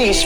police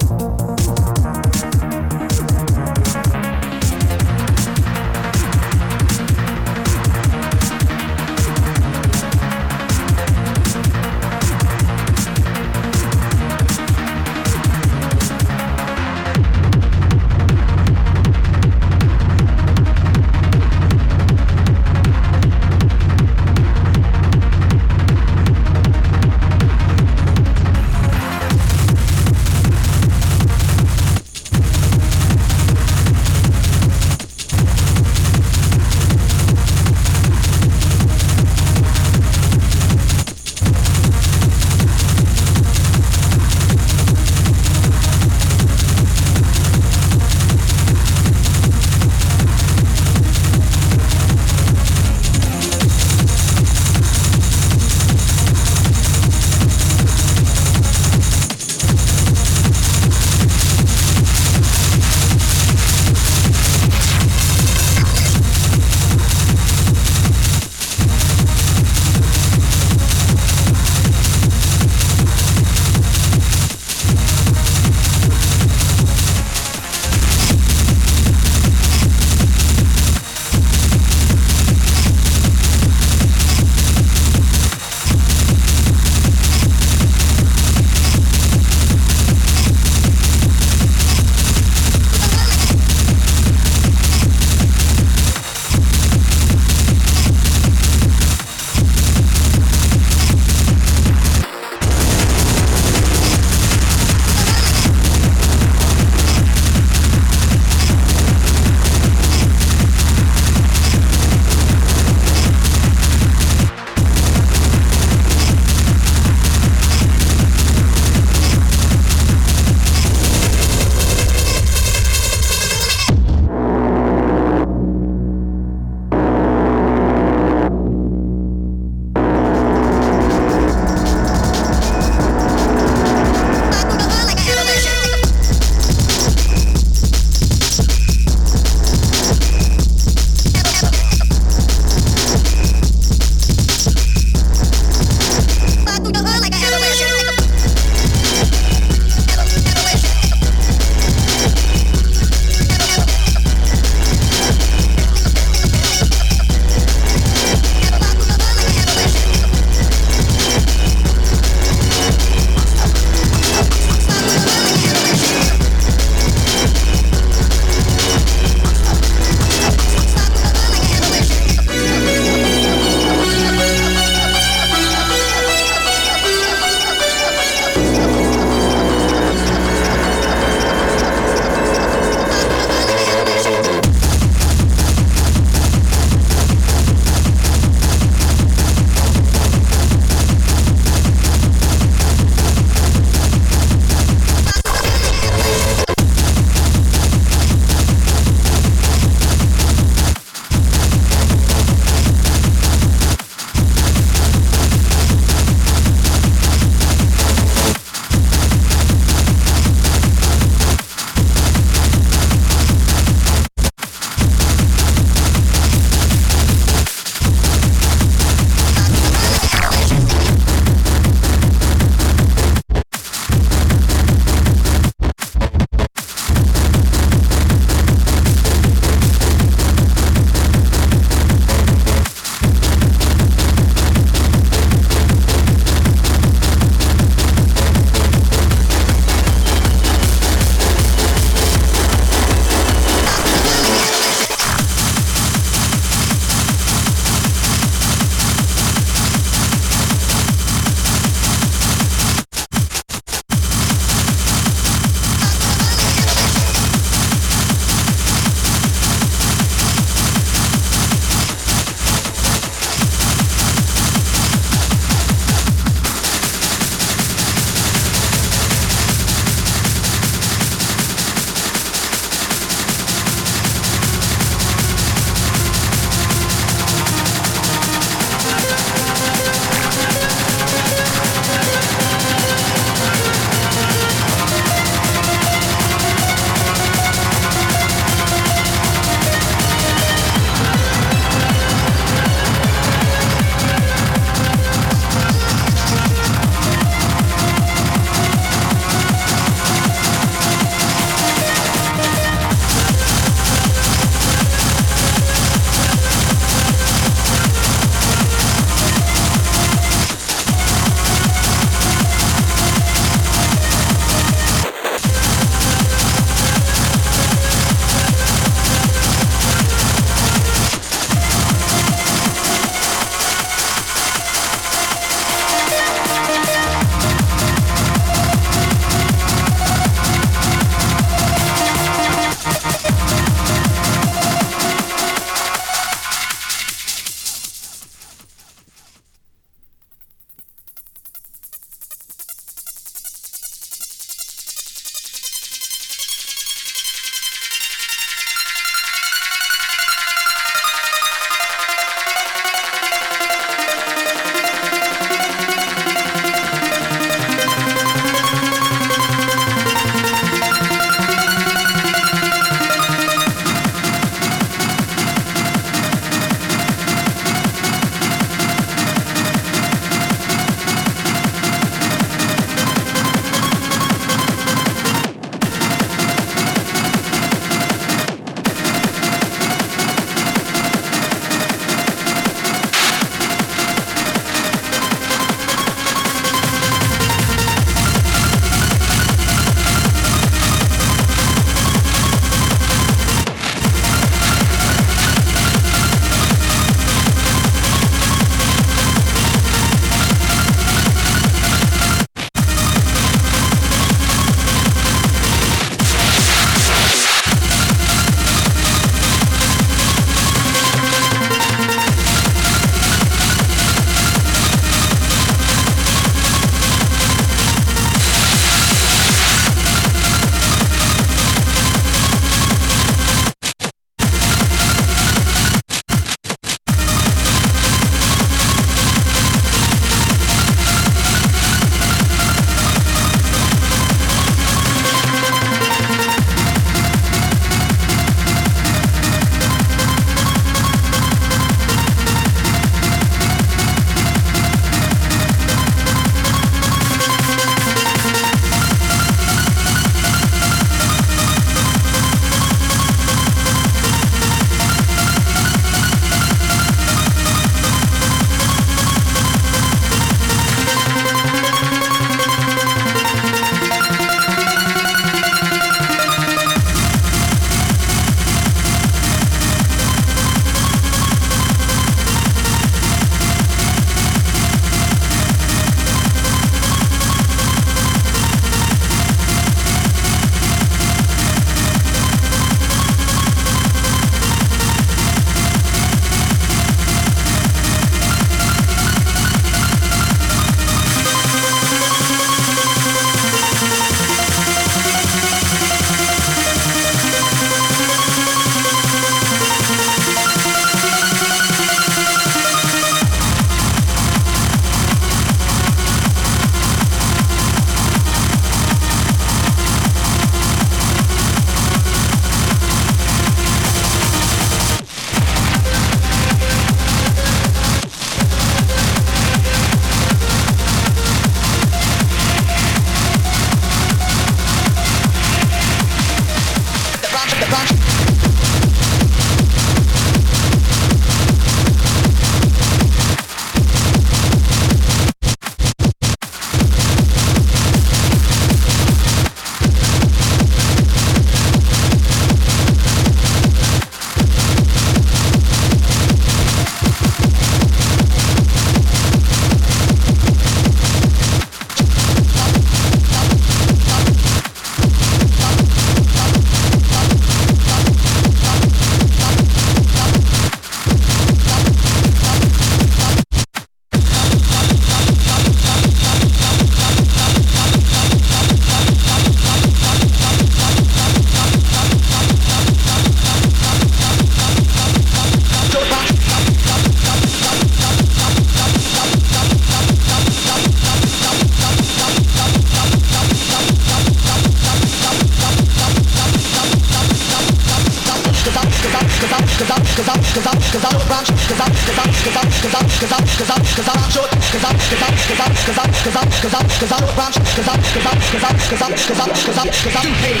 Cause I'm hating.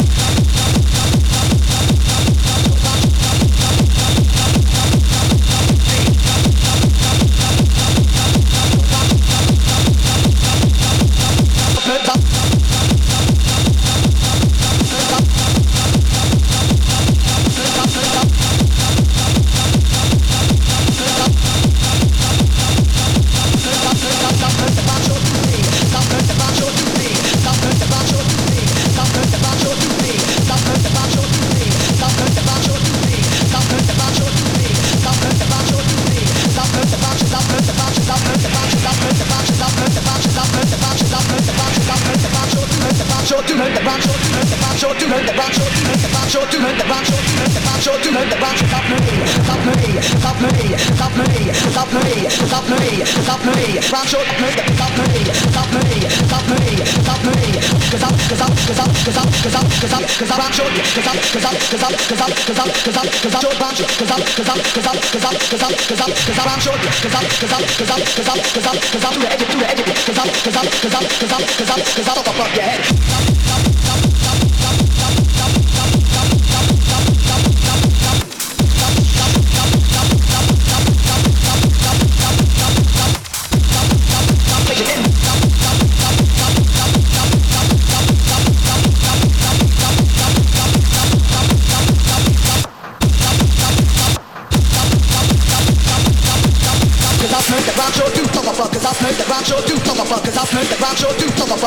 cause I'm, cause I'm, cause I'm, I've heard that rock sure do come up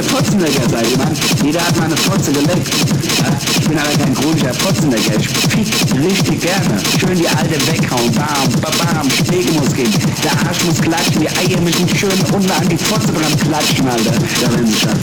ihr Fotzenlecker seid. Ich jeder hat mal eine Fotze geleckt. Ja? Ich bin aber kein chronischer Fotzenlecker. Ich fick richtig gerne. Schön die Alte weghauen. Bam, bam, babam, Schläge muss gehen. Der Arsch muss klatschen. Die Eier müssen schön unten an die Fotze dran klatschen, Alter. Da werden sie schaffen.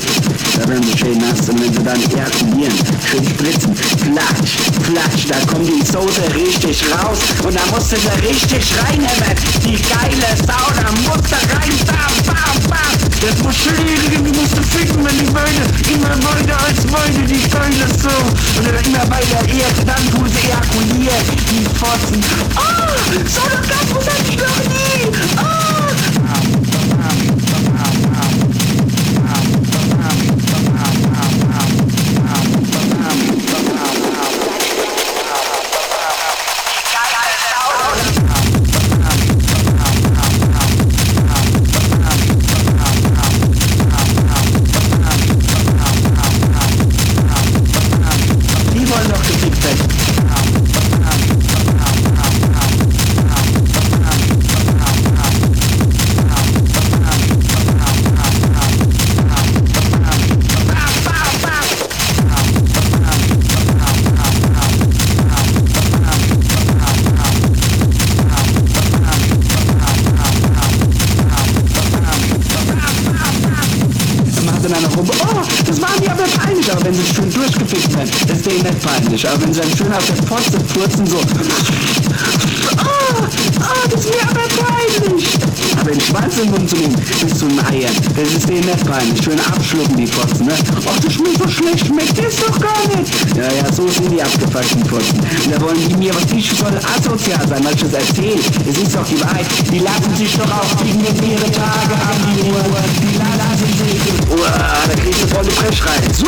Da werden sie schön nass. Und wenn sie dann ejakulieren, schön spritzen. Flatsch, flatsch. Da kommt die Soße richtig raus. Und da musst du sie richtig reinhämmern. Die geile Sau, da muss da rein. Bam, bam, bam. Das muss schön, du musst du ficken immer die Beine, immer weiter als meine, die Steine so. Und dann immer weiter, ah, wo sie ejakuliert, die Fotzen. Oh, so eine Knandhose hatte ich noch nie. Oh. Durchgefickt werden, ist denen nicht peinlich. Aber wenn sie dann schön auf der Pfotze furzen, so. Oh, oh, das mir aber peinlich. Aber den Schwanz im Mund zu nehmen, bis zum Eiern, das ist denen nicht peinlich. Schön abschlucken, die Fotzen, ne? Ach, das schmeckt so schlecht, schmeckt das doch gar nicht. Ja, ja, so sind die abgefuckten Fotzen. Und da wollen die mir, was ich soll asozial sein, weil ich das erzähle. Es ist doch die Wahrheit. Die lassen sich doch auch gegen ihre Tage haben, die Uhr. Die lassen sich. Uah, da kriegst du voll die Frechreiz.